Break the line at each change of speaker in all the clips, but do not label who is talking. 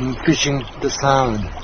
I'm fishing the
sound.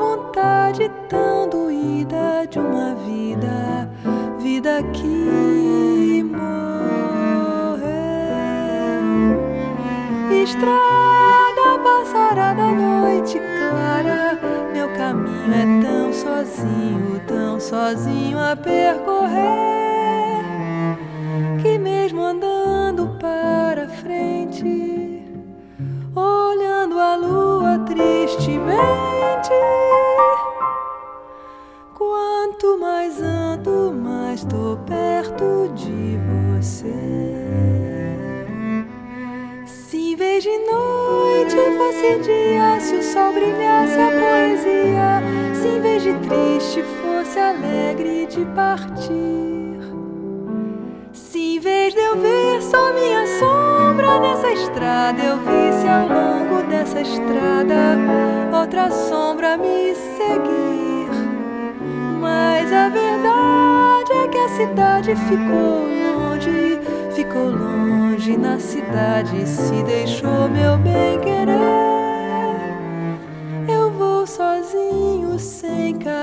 Vontade tão doída de uma vida, vida que morreu. Estrada passará da noite clara, meu caminho é tão sozinho, tão sozinho a percorrer, que mesmo andando para frente, olhando a lua tristemente, quanto mais ando, mais tô perto de você. Se em vez de noite fosse dia, se o sol brilhasse a poesia, se em vez de triste fosse alegre de partir. Se em vez de eu ver só minha sombra nessa estrada, eu visse ao longo dessa estrada outra sombra me seguir. Mas a verdade é que a cidade ficou longe, ficou longe na cidade, se deixou meu bem querer. Eu vou sozinho, sem carinho,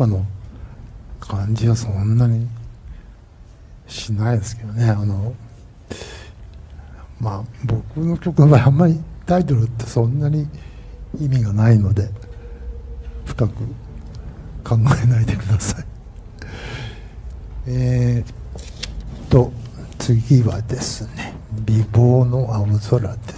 かの感じはそんなにしないですけどね。あのまあ僕の曲の場合あんまりタイトルってそんなに意味がないので深く考えないでください。えー、と次はですね美貌の青空です。